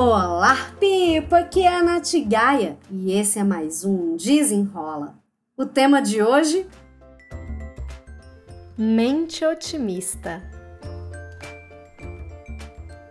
Olá, Pipa! Aqui é a Nath Gaia e esse é mais um Desenrola. O tema de hoje? Mente otimista.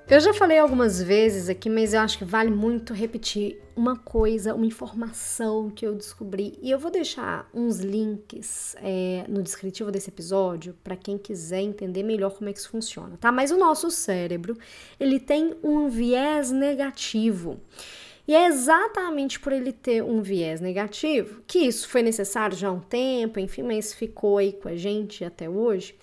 Eu já falei algumas vezes aqui, mas eu acho que vale muito repetir uma coisa, uma informação que eu descobri. E eu vou deixar uns links é, no descritivo desse episódio para quem quiser entender melhor como é que isso funciona, tá? Mas o nosso cérebro, ele tem um viés negativo. E é exatamente por ele ter um viés negativo, que isso foi necessário já há um tempo, enfim, mas ficou aí com a gente até hoje,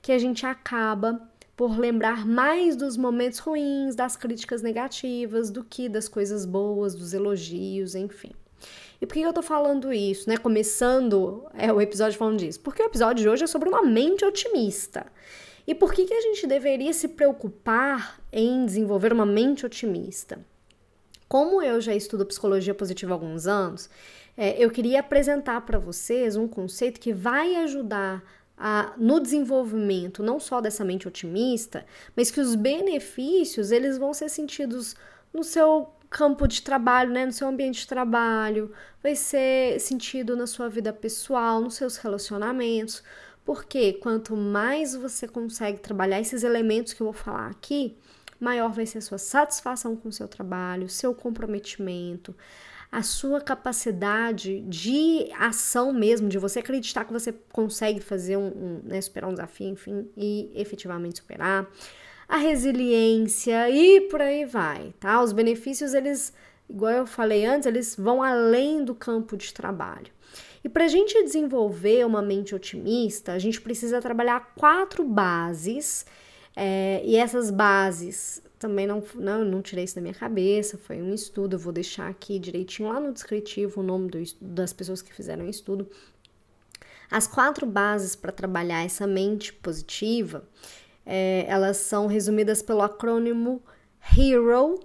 que a gente acaba por lembrar mais dos momentos ruins, das críticas negativas, do que das coisas boas, dos elogios, enfim. E por que eu tô falando isso, né? Começando é, o episódio falando disso? Porque o episódio de hoje é sobre uma mente otimista. E por que, que a gente deveria se preocupar em desenvolver uma mente otimista? Como eu já estudo psicologia positiva há alguns anos, é, eu queria apresentar para vocês um conceito que vai ajudar a, no desenvolvimento não só dessa mente otimista, mas que os benefícios eles vão ser sentidos no seu campo de trabalho, né, no seu ambiente de trabalho, vai ser sentido na sua vida pessoal, nos seus relacionamentos, porque quanto mais você consegue trabalhar esses elementos que eu vou falar aqui, maior vai ser a sua satisfação com o seu trabalho, seu comprometimento, a sua capacidade de ação mesmo, de você acreditar que você consegue fazer um, um né, superar um desafio, enfim, e efetivamente superar, a resiliência e por aí vai, tá? Os benefícios, eles, igual eu falei antes, eles vão além do campo de trabalho. E para a gente desenvolver uma mente otimista, a gente precisa trabalhar quatro bases, é, e essas bases também não, não, não tirei isso da minha cabeça, foi um estudo, eu vou deixar aqui direitinho lá no descritivo o nome do, das pessoas que fizeram o estudo. As quatro bases para trabalhar essa mente positiva, é, elas são resumidas pelo acrônimo HERO,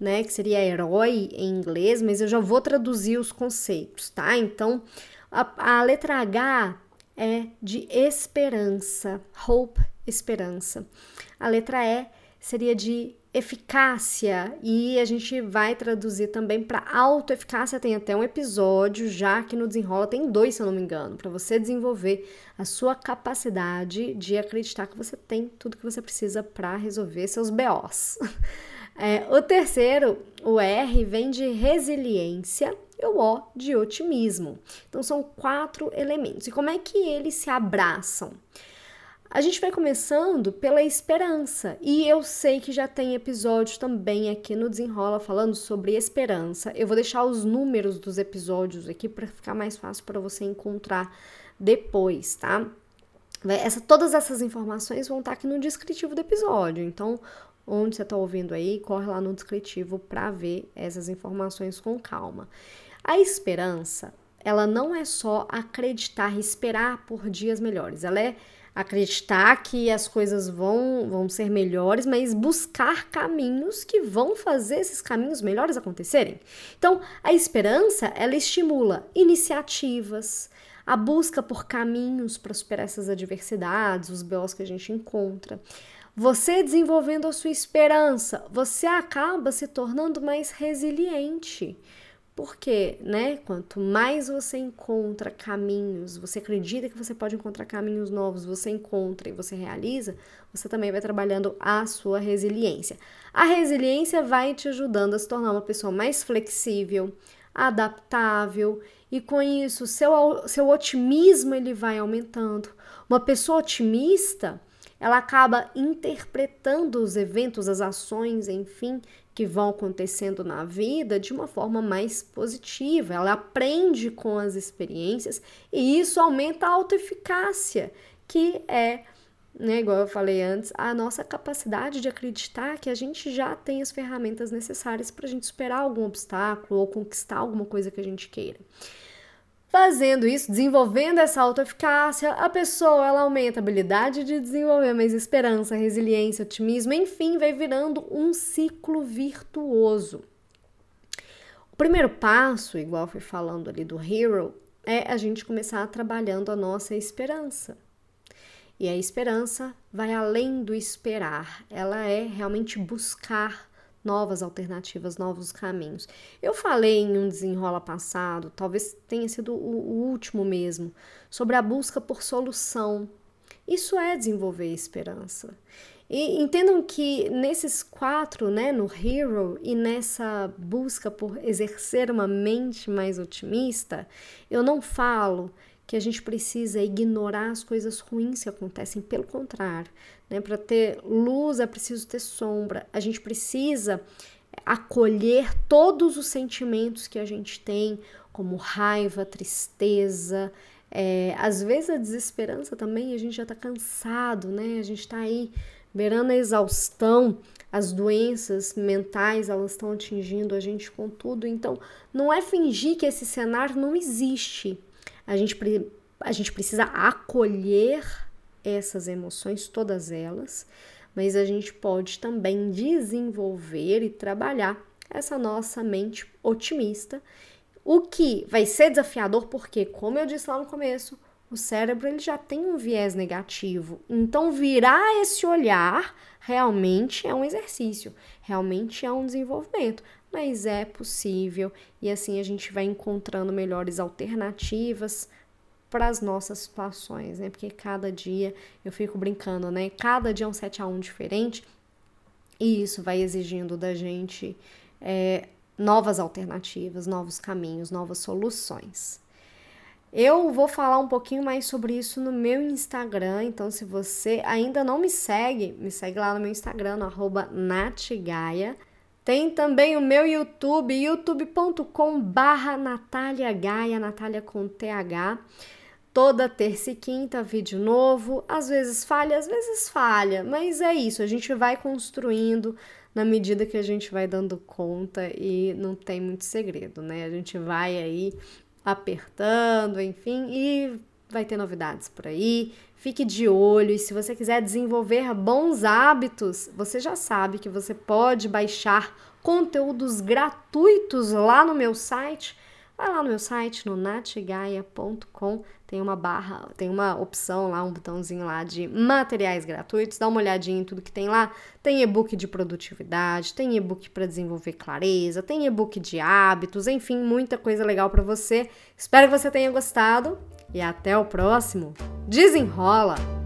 né, que seria herói em inglês, mas eu já vou traduzir os conceitos, tá? Então, a, a letra H é de esperança, hope, esperança. A letra E seria de eficácia e a gente vai traduzir também para autoeficácia. Tem até um episódio já que no Desenrola tem dois, se eu não me engano, para você desenvolver a sua capacidade de acreditar que você tem tudo que você precisa para resolver seus BOs. É, o terceiro, o R, vem de resiliência e o O de otimismo. Então são quatro elementos. E como é que eles se abraçam? A gente vai começando pela esperança, e eu sei que já tem episódios também aqui no Desenrola falando sobre esperança. Eu vou deixar os números dos episódios aqui para ficar mais fácil para você encontrar depois, tá? Essa, todas essas informações vão estar aqui no descritivo do episódio, então onde você está ouvindo aí, corre lá no descritivo para ver essas informações com calma. A esperança, ela não é só acreditar, esperar por dias melhores, ela é acreditar que as coisas vão, vão ser melhores, mas buscar caminhos que vão fazer esses caminhos melhores acontecerem. Então, a esperança, ela estimula iniciativas, a busca por caminhos para superar essas adversidades, os BOs que a gente encontra. Você desenvolvendo a sua esperança, você acaba se tornando mais resiliente. Porque, né, quanto mais você encontra caminhos, você acredita que você pode encontrar caminhos novos, você encontra e você realiza, você também vai trabalhando a sua resiliência. A resiliência vai te ajudando a se tornar uma pessoa mais flexível, adaptável e com isso seu, seu otimismo ele vai aumentando. Uma pessoa otimista, ela acaba interpretando os eventos, as ações, enfim, que vão acontecendo na vida de uma forma mais positiva. Ela aprende com as experiências e isso aumenta a autoeficácia, que é, né, igual eu falei antes, a nossa capacidade de acreditar que a gente já tem as ferramentas necessárias para a gente superar algum obstáculo ou conquistar alguma coisa que a gente queira. Fazendo isso, desenvolvendo essa autoeficácia, a pessoa ela aumenta a habilidade de desenvolver mais esperança, resiliência, otimismo, enfim, vai virando um ciclo virtuoso. O primeiro passo, igual fui falando ali do Hero, é a gente começar trabalhando a nossa esperança. E a esperança vai além do esperar, ela é realmente buscar novas alternativas, novos caminhos. Eu falei em um desenrola passado, talvez tenha sido o, último mesmo, sobre a busca por solução. Isso é desenvolver esperança. E entendam que nesses quatro, né, no Hero e nessa busca por exercer uma mente mais otimista, eu não falo que a gente precisa ignorar as coisas ruins que acontecem, pelo contrário, né? Para ter luz é preciso ter sombra. A gente precisa acolher todos os sentimentos que a gente tem, como raiva, tristeza, é, às vezes a desesperança também, a gente já está cansado, né? A gente está aí beirando a exaustão, as doenças mentais elas estão atingindo a gente com tudo. Então, não é fingir que esse cenário não existe. A gente, a gente precisa acolher essas emoções, todas elas, mas a gente pode também desenvolver e trabalhar essa nossa mente otimista, o que vai ser desafiador porque, como eu disse lá no começo, o cérebro ele já tem um viés negativo. Então, virar esse olhar realmente é um exercício, realmente é um desenvolvimento, mas é possível e assim a gente vai encontrando melhores alternativas para as nossas situações, né? Porque cada dia eu fico brincando, né? Cada dia é um 7 a 1 diferente e isso vai exigindo da gente é, novas alternativas, novos caminhos, novas soluções. Eu vou falar um pouquinho mais sobre isso no meu Instagram, então se você ainda não me segue, me segue lá no meu Instagram, no arroba natgaia. Tem também o meu YouTube, youtube.com barra Natália Gaia, Natália com TH. Toda terça e quinta, vídeo novo. Às vezes falha, às vezes falha, mas é isso, a gente vai construindo na medida que a gente vai dando conta e não tem muito segredo, né? A gente vai aí apertando, enfim, e vai ter novidades por aí. Fique de olho e se você quiser desenvolver bons hábitos, você já sabe que você pode baixar conteúdos gratuitos lá no meu site. Vai lá no meu site, no natgaia.com, tem uma barra, tem uma opção lá, um botãozinho lá de materiais gratuitos, dá uma olhadinha em tudo que tem lá. Tem e-book de produtividade, tem e-book para desenvolver clareza, tem e-book de hábitos, enfim, muita coisa legal para você. Espero que você tenha gostado e até o próximo. Desenrola!